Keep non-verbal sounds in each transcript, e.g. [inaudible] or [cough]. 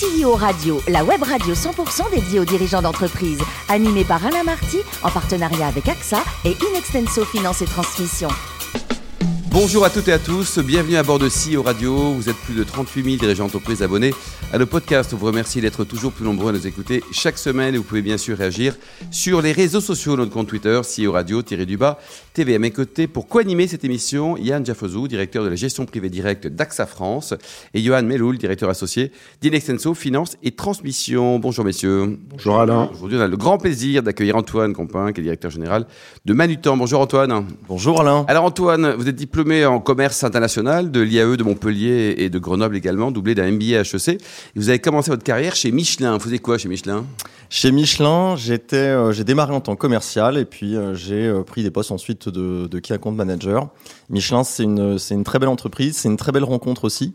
CEO Radio, la web radio 100% dédiée aux dirigeants d'entreprise, animée par Alain Marty en partenariat avec AXA et Inextenso Finance et Transmission. Bonjour à toutes et à tous, bienvenue à bord de CEO Radio. Vous êtes plus de 38 000 dirigeants d'entreprise abonnés à nos podcasts. On vous remercie d'être toujours plus nombreux à nous écouter chaque semaine et vous pouvez bien sûr réagir sur les réseaux sociaux, notre compte Twitter, CEO Radio-du-bas, TV. À mes côtés, pour co-animer cette émission, Yann Jaffozou, directeur de la gestion privée directe d'AXA France et Johan Meloul, directeur associé d'Inextenso Finance et Transmission. Bonjour messieurs. Bonjour Alain. Aujourd'hui, on a le grand plaisir d'accueillir Antoine Compin, qui est directeur général de Manutan. Bonjour Antoine. Bonjour Alain. Alors Antoine, vous êtes diplômé en commerce international de l'IAE de Montpellier et de Grenoble également, doublé d'un MBA HEC. Vous avez commencé votre carrière chez Michelin. Vous faisiez quoi chez Michelin? Chez Michelin, j'étais, euh, j'ai démarré en tant que commercial et puis euh, j'ai euh, pris des postes ensuite de, de key account manager. Michelin, c'est une, c'est une très belle entreprise, c'est une très belle rencontre aussi.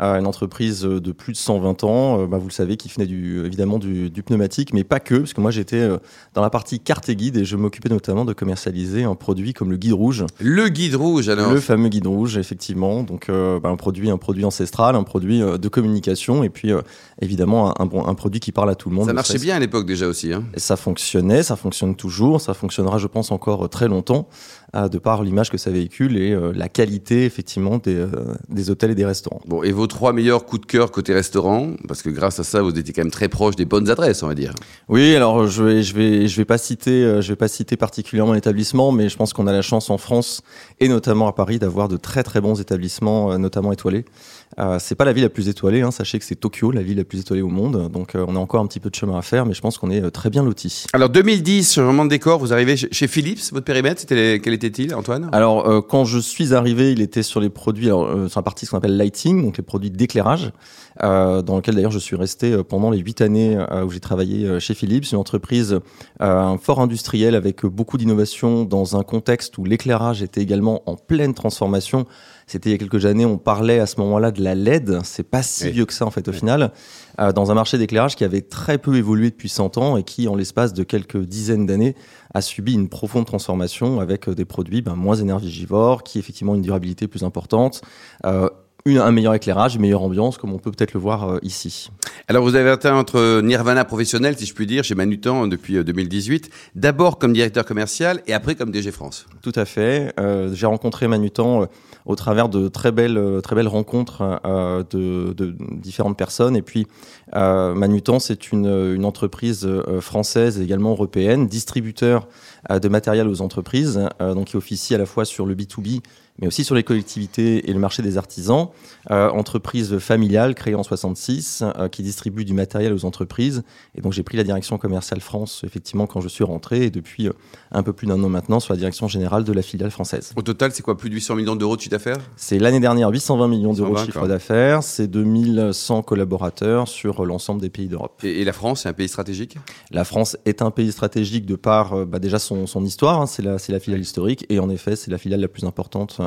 Une entreprise de plus de 120 ans, bah, vous le savez, qui venait du, évidemment du, du, pneumatique, mais pas que, parce que moi j'étais dans la partie carte et guide et je m'occupais notamment de commercialiser un produit comme le guide rouge. Le guide rouge alors Le fameux guide rouge, effectivement. Donc bah, un produit, un produit ancestral, un produit de communication et puis évidemment un, un, un, produit qui parle à tout le monde. Ça marchait bien à l'époque déjà aussi. Hein. Et ça fonctionnait, ça fonctionne toujours, ça fonctionnera je pense encore très longtemps de par l'image que ça véhicule et euh, la qualité effectivement des, euh, des, hôtels et des restaurants. Et vos trois meilleurs coups de cœur côté restaurant, parce que grâce à ça, vous étiez quand même très proche des bonnes adresses, on va dire. Oui, alors je vais, je vais, je vais euh, je vais pas citer particulièrement l'établissement, mais je pense qu'on a la chance en France et notamment à Paris d'avoir de très très bons établissements, notamment étoilés. Euh, c'est pas la ville la plus étoilée, hein. sachez que c'est Tokyo, la ville la plus étoilée au monde. Donc euh, on a encore un petit peu de chemin à faire, mais je pense qu'on est très bien lotis. Alors 2010, changement de décor, vous arrivez chez Philips, votre périmètre, quel était-il, Antoine? Alors euh, quand je suis arrivé, il était sur les produits, alors, sur la partie qu'on appelle lighting, donc les produits d'éclairage, dans lequel d'ailleurs je suis resté pendant les huit années où j'ai travaillé chez Philips, une entreprise un fort industriel avec beaucoup d'innovation dans un contexte où l'éclairage était également en pleine transformation. C'était il y a quelques années, on parlait à ce moment-là de la LED. C'est pas si oui. vieux que ça en fait au oui. final. Euh, dans un marché d'éclairage qui avait très peu évolué depuis 100 ans et qui, en l'espace de quelques dizaines d'années, a subi une profonde transformation avec des produits ben, moins énergivores, qui effectivement une durabilité plus importante. Euh, une, un meilleur éclairage, une meilleure ambiance, comme on peut peut-être le voir euh, ici. Alors, vous avez atteint entre nirvana professionnel, si je puis dire, chez Manutan depuis 2018. D'abord comme directeur commercial et après comme DG France. Tout à fait. Euh, J'ai rencontré Manutan euh, au travers de très belles, très belles rencontres euh, de, différentes personnes. Et puis, euh, Manutan, c'est une, une, entreprise française et également européenne, distributeur de matériel aux entreprises, donc qui officie à la fois sur le B2B mais aussi sur les collectivités et le marché des artisans. Euh, entreprise familiale créée en 66 euh, qui distribue du matériel aux entreprises. Et donc j'ai pris la direction commerciale France effectivement quand je suis rentré et depuis euh, un peu plus d'un an maintenant sur la direction générale de la filiale française. Au total, c'est quoi plus de 800 millions d'euros de chiffre d'affaires? C'est l'année dernière 820 millions d'euros de chiffre d'affaires. C'est 2100 collaborateurs sur l'ensemble des pays d'Europe. Et, et, la France, c'est un pays stratégique? La France est un pays stratégique de par bah, déjà son, son histoire. Hein, c'est la, la filiale historique et en effet c'est la filiale la plus importante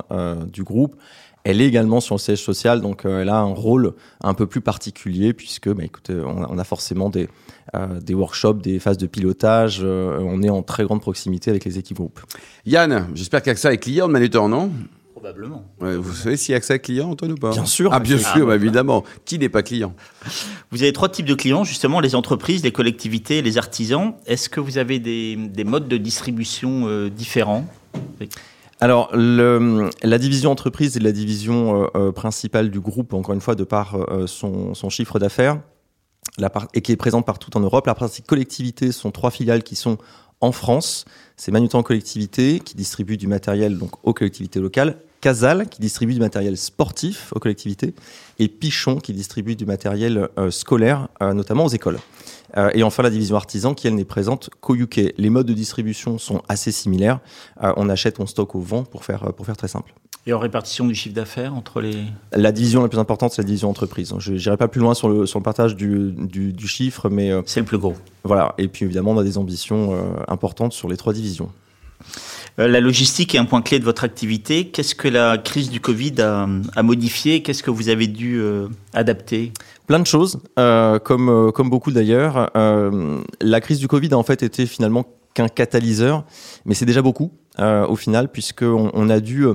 du groupe. Elle est également sur le siège social, donc euh, elle a un rôle un peu plus particulier puisque, bah, écoutez, on a, on a forcément des, euh, des workshops, des phases de pilotage. Euh, on est en très grande proximité avec les équipes groupes. Yann, j'espère qu'AXA est client de Manutan, non? Probablement. Ouais, vous savez si AXA est client, Antoine, ou pas? Bien sûr. Ah, bien sûr, bah, évidemment. Qui n'est pas client? Vous avez trois types de clients, justement, les entreprises, les collectivités, les artisans. Est-ce que vous avez des, des modes de distribution euh, différents? Alors, la division entreprise est la division euh, euh, principale du groupe, encore une fois, de par euh, son, chiffre d'affaires, et qui est présente partout en Europe. La partie collectivité sont trois filiales qui sont en France. C'est Manutan Collectivité, qui distribue du matériel donc, aux collectivités locales. Casal, qui distribue du matériel sportif aux collectivités. Et Pichon, qui distribue du matériel scolaire, notamment aux écoles. Euh, et enfin, la division artisan, qui elle n'est présente qu'au UK. Les modes de distribution sont assez similaires. Euh, on achète, on stocke au vent, pour faire, pour faire très simple. Et en répartition du chiffre d'affaires entre les... La division la plus importante, c'est la division entreprise. Je n'irai pas plus loin sur le, sur le partage du, du, du chiffre, mais... Euh, c'est le plus gros. Voilà. Et puis, évidemment, on a des ambitions euh, importantes sur les trois divisions. Euh, la logistique est un point clé de votre activité. Qu'est-ce que la crise du Covid a, modifié? Qu'est-ce que vous avez dû euh, adapter? Plein de choses, euh, comme, beaucoup d'ailleurs. La crise du Covid a en fait été finalement qu'un catalyseur, mais c'est déjà beaucoup. au final, puisqu'on on a dû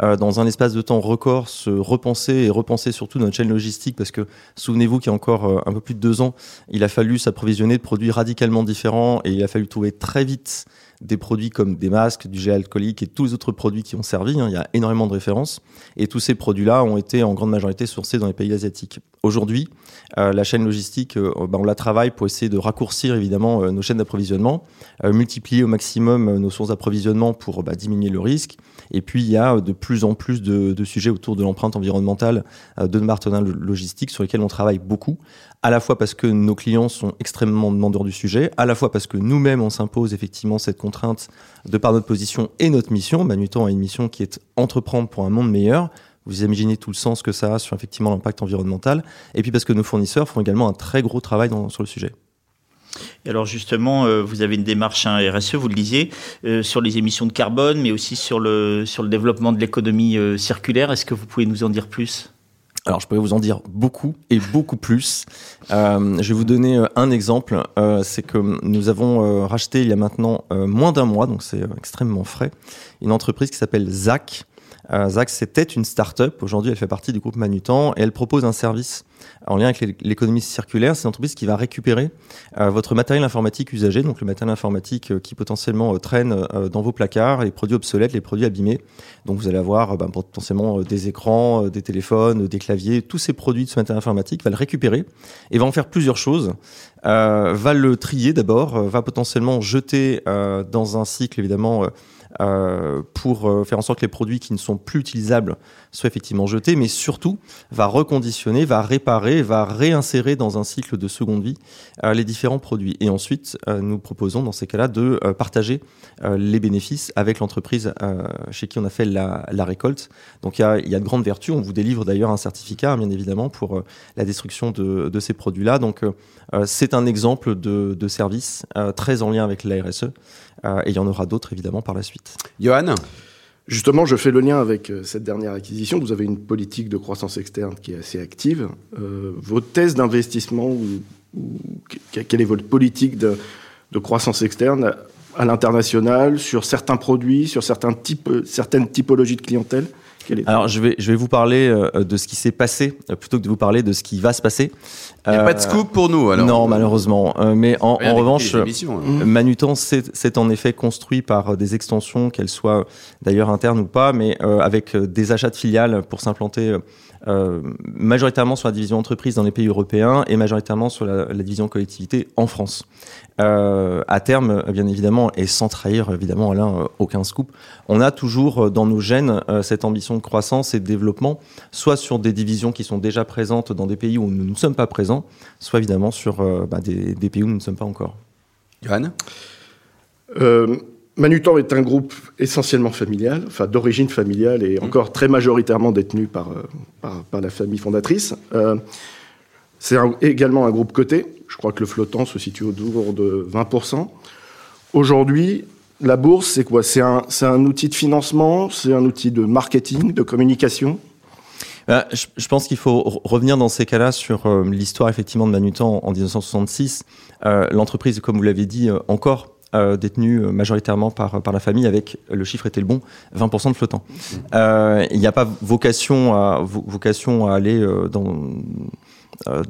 dans un espace de temps record, se repenser et repenser surtout notre chaîne logistique, parce que souvenez-vous qu'il y a encore un peu plus de deux ans, il a fallu s'approvisionner de produits radicalement différents et il a fallu trouver très vite des produits comme des masques, du gel alcoolique et tous les autres produits qui ont servi. Hein. il y a énormément de références. Et tous ces produits-là ont été en grande majorité sourcés dans les pays asiatiques. Aujourd'hui, euh, la chaîne logistique, euh, ben, on la travaille pour essayer de raccourcir évidemment euh, nos chaînes d'approvisionnement, multiplier au maximum nos sources d'approvisionnement pour bah, diminuer le risque. Et puis, il y a de plus en plus de, sujets autour de l'empreinte environnementale de nos partenaires sur lesquels on travaille beaucoup à la fois parce que nos clients sont extrêmement demandeurs du sujet, à la fois parce que nous-mêmes on s'impose effectivement cette contrainte de par notre position et notre mission. Manutan a une mission qui est entreprendre pour un monde meilleur. Vous imaginez tout le sens que ça a sur effectivement l'impact environnemental. Et puis parce que nos fournisseurs font également un très gros travail sur le sujet. Et alors justement, euh, vous avez une démarche un RSE, vous le disiez, euh, sur les émissions de carbone, mais aussi sur le, sur le développement de l'économie euh, circulaire. Est-ce que vous pouvez nous en dire plus? Alors, je pourrais vous en dire beaucoup et beaucoup plus. Euh, je vais vous donner euh, un exemple. Euh, c'est que nous avons racheté il y a maintenant moins d'un mois, donc c'est extrêmement frais, une entreprise qui s'appelle ZAC. ZAC, c'était une start-up. Aujourd'hui, elle fait partie du groupe Manutan et elle propose un service en lien avec l'économie circulaire. C'est une entreprise qui va récupérer euh, votre matériel informatique usagé, donc le matériel informatique euh, qui potentiellement euh, traîne dans vos placards, les produits obsolètes, les produits abîmés. Donc vous allez avoir bah, potentiellement des écrans, des téléphones, des claviers, tous ces produits de ce matériel informatique, va le récupérer et va en faire plusieurs choses. va le trier d'abord, va potentiellement jeter dans un cycle évidemment pour faire en sorte que les produits qui ne sont plus utilisables soient effectivement jetés, mais surtout va reconditionner, va réparer, va réinsérer dans un cycle de seconde vie euh, les différents produits. Et ensuite, nous proposons dans ces cas-là de partager les bénéfices avec l'entreprise chez qui on a fait la, récolte. Donc il y, a, de grandes vertus. On vous délivre d'ailleurs un certificat, bien évidemment, pour la destruction de, ces produits-là. Donc c'est un exemple de, de service très en lien avec la RSE. et il y en aura d'autres évidemment par la suite. Johan? Justement, je fais le lien avec euh, cette dernière acquisition. Vous avez une politique de croissance externe qui est assez active. Euh, vos thèses d'investissement, quelle est votre politique de, croissance externe à l'international, sur certains produits, sur certains types, certaines typologies de clientèle? Alors, je vais, je vais vous parler euh, de ce qui s'est passé euh, plutôt que de vous parler de ce qui va se passer. Il n'y a pas de euh, scoop pour nous, alors Non, malheureusement. mais en, revanche, hein. Manutan s'est en effet construit par des extensions, qu'elles soient d'ailleurs internes ou pas, mais avec des achats de filiales pour s'implanter euh, majoritairement sur la division entreprise dans les pays européens et majoritairement sur la, la division collectivité en France. Euh, à terme, bien évidemment, et sans trahir évidemment Alain euh, aucun scoop, on a toujours euh, dans nos gènes cette ambition de croissance et de développement, soit sur des divisions qui sont déjà présentes dans des pays où nous ne sommes pas présents, soit évidemment sur bah, des, des, pays où nous ne sommes pas encore. Johan? Manutan est un groupe essentiellement familial, enfin d'origine familiale et mmh. encore très majoritairement détenu par, euh, par, la famille fondatrice. Euh, c'est également un groupe coté. Je crois que le flottant se situe autour de 20%. Aujourd'hui, la bourse, c'est quoi? C'est un, un, outil de financement, c'est un outil de marketing, de communication? Bah, je, pense qu'il faut revenir dans ces cas-là sur euh, l'histoire effectivement de Manutan en 1966. L'entreprise, comme vous l'avez dit, encore euh, détenu euh, majoritairement par, par la famille avec, le chiffre était le bon, 20% de flottants. Euh, il n'y a pas vocation à, vocation à aller dans,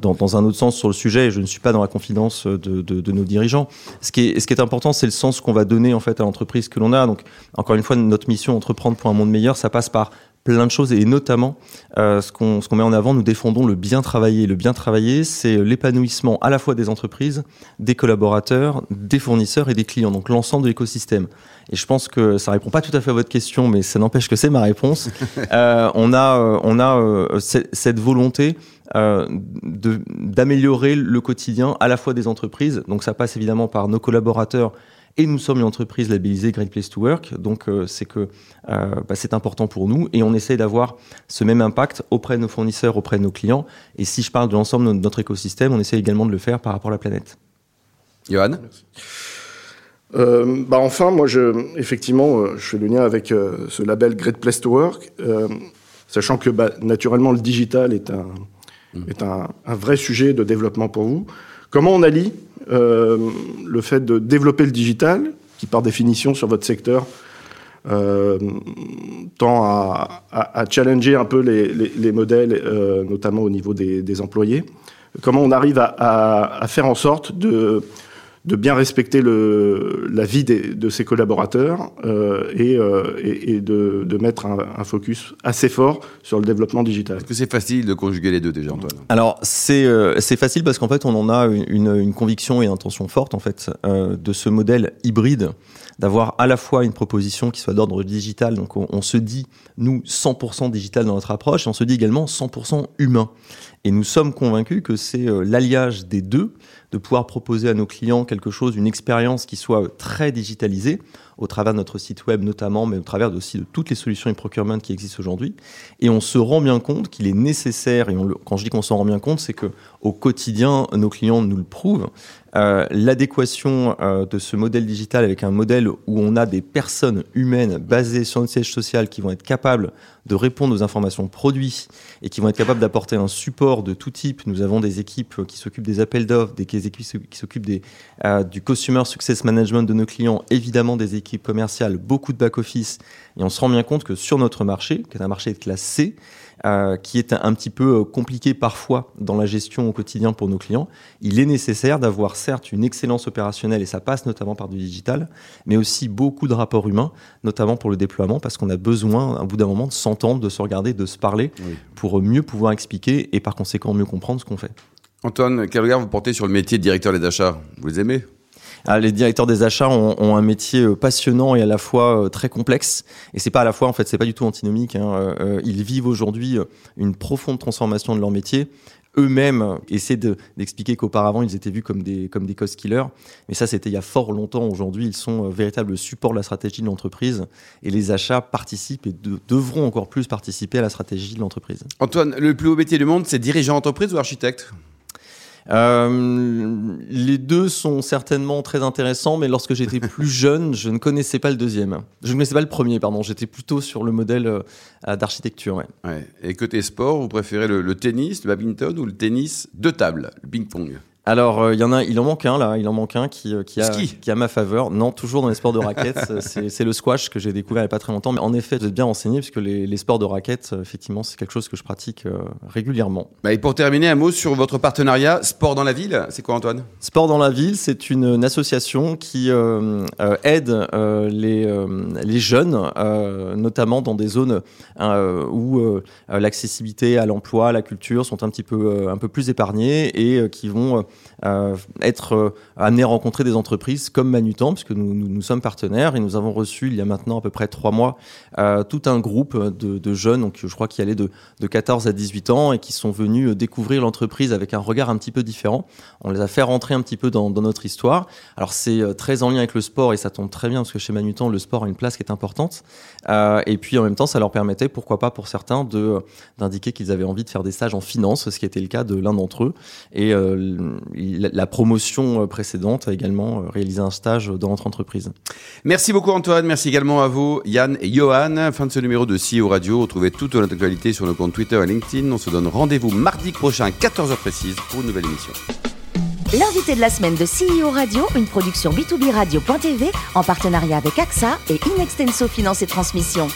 dans, dans, un autre sens sur le sujet. Je ne suis pas dans la confidence de, de, de nos dirigeants. Ce qui est, ce qui est important, c'est le sens qu'on va donner en fait à l'entreprise que l'on a. Donc, encore une fois, notre mission entreprendre pour un monde meilleur, ça passe par plein de choses et notamment euh, ce qu'on ce qu'on met en avant, nous défendons le bien travailler. Le bien travailler, c'est l'épanouissement à la fois des entreprises, des collaborateurs, des fournisseurs et des clients, donc l'ensemble de l'écosystème. Et je pense que ça répond pas tout à fait à votre question, mais ça n'empêche que c'est ma réponse. [laughs] euh, on a euh, on a euh, cette volonté euh, d'améliorer le quotidien à la fois des entreprises. Donc ça passe évidemment par nos collaborateurs et nous sommes une entreprise labellisée Great Place to Work, donc euh, c'est que euh, bah, c'est important pour nous et on essaie d'avoir ce même impact auprès de nos fournisseurs, auprès de nos clients. Et si je parle de l'ensemble de notre écosystème, on essaie également de le faire par rapport à la planète. Johan? Euh, bah enfin, moi, je, effectivement, euh, je fais le lien avec euh, ce label Great Place to Work, sachant que bah, naturellement le digital est un, mmh. est un, un, vrai sujet de développement pour vous. Comment on allie euh, le fait de développer le digital, qui par définition sur votre secteur tend à, challenger un peu les, modèles, notamment au niveau des, employés. Comment on arrive à faire en sorte de de bien respecter le, la vie de ses collaborateurs euh, et, euh, et, de, de, mettre un, focus assez fort sur le développement digital. Est-ce que c'est facile de conjuguer les deux déjà, Antoine? Alors c'est euh, c'est facile parce qu'en fait on en a une, une, conviction et une intention forte en fait euh, de ce modèle hybride d'avoir à la fois une proposition qui soit d'ordre digital, donc on, on, se dit nous 100% digital dans notre approche, et on se dit également 100% humain. Et nous sommes convaincus que c'est l'alliage des deux de pouvoir proposer à nos clients quelque chose, une expérience qui soit très digitalisée, au travers de notre site web notamment, mais au travers aussi de toutes les solutions et procurement qui existent aujourd'hui. Et on se rend bien compte qu'il est nécessaire, et quand je dis qu'on s'en rend bien compte, c'est que au quotidien, nos clients nous le prouvent, euh, l'adéquation euh, de ce modèle digital avec un modèle où on a des personnes humaines basées sur une siège social qui vont être capables de répondre aux informations produits et qui vont être capables d'apporter un support de tout type. Nous avons des équipes qui s'occupent des appels d'offres, des équipes qui s'occupent euh, du customer success management de nos clients, évidemment des équipes commerciales, beaucoup de back-office. Et on se rend bien compte que sur notre marché, qui est un marché de classe C, euh, qui est un petit peu euh, compliqué parfois dans la gestion au quotidien pour nos clients, il est nécessaire d'avoir certes une excellence opérationnelle, et ça passe notamment par du digital, mais aussi beaucoup de rapports humains, notamment pour le déploiement, parce qu'on a besoin, à bout d'un moment, de s'entendre, de se regarder, de se parler, pour mieux pouvoir expliquer et par conséquent mieux comprendre ce qu'on fait. Antoine, quel regard vous portez sur le métier de directeur des achats? Vous les aimez? Ah, les directeurs des achats ont, un métier euh, passionnant et à la fois euh, très complexe. Et c'est pas à la fois, en fait, c'est pas du tout antinomique. Hein. Euh, ils vivent aujourd'hui une profonde transformation de leur métier eux-mêmes essaient d'expliquer qu'auparavant ils étaient vus comme des comme des cost killers, mais ça c'était il y a fort longtemps. Aujourd'hui, ils sont véritables support de la stratégie de l'entreprise et les achats participent et devront encore plus participer à la stratégie de l'entreprise. Antoine, le plus haut métier du monde, c'est dirigeant d'entreprise ou architecte? Euh, les deux sont certainement très intéressants, mais lorsque j'étais [laughs] plus jeune, je ne connaissais pas le deuxième. Je ne connaissais pas le premier, pardon. J'étais plutôt sur le modèle euh, d'architecture. Ouais. Ouais. Et côté sport, vous préférez le, le, tennis, le badminton ou le tennis de table, le ping-pong? Alors, euh, il y en a, il en manque un là, il en manque un qui, euh, qui, a, qui a ma faveur. Non, toujours dans les sports de raquettes, [laughs] c'est le squash que j'ai découvert il n'y a pas très longtemps. Mais en effet, vous êtes bien renseigné puisque les, les sports de raquettes, euh, effectivement, c'est quelque chose que je pratique régulièrement. Bah, et pour terminer, un mot sur votre partenariat Sport dans la ville. C'est quoi, Antoine? Sport dans la ville, c'est une, une, association qui aide les, les jeunes, notamment dans des zones où l'accessibilité à l'emploi, à la culture sont un petit peu un peu plus épargnées et qui vont être euh, amené à rencontrer des entreprises comme Manutan, puisque nous, nous, sommes partenaires et nous avons reçu il y a maintenant à peu près trois mois euh, tout un groupe de, jeunes, donc je crois qu'il allait de, de 14 à 18 ans et qui sont venus découvrir l'entreprise avec un regard un petit peu différent. On les a fait rentrer un petit peu dans, notre histoire. Alors c'est très en lien avec le sport et ça tombe très bien parce que chez Manutan le sport a une place qui est importante. Euh, et puis en même temps ça leur permettait, pourquoi pas pour certains, d'indiquer qu'ils avaient envie de faire des stages en finance, ce qui était le cas de l'un d'entre eux. Et la, promotion euh, précédente a également euh, réalisé un stage dans notre entreprise. Merci beaucoup Antoine, merci également à vous Yann et Johan. Fin de ce numéro de CEO Radio. Retrouvez toute notre actualité sur nos comptes Twitter et LinkedIn. On se donne rendez-vous mardi prochain, 14h précise, pour une nouvelle émission. L'invité de la semaine de CEO Radio, une production B2B Radio.tv en partenariat avec AXA et Inextenso Finance et Transmission.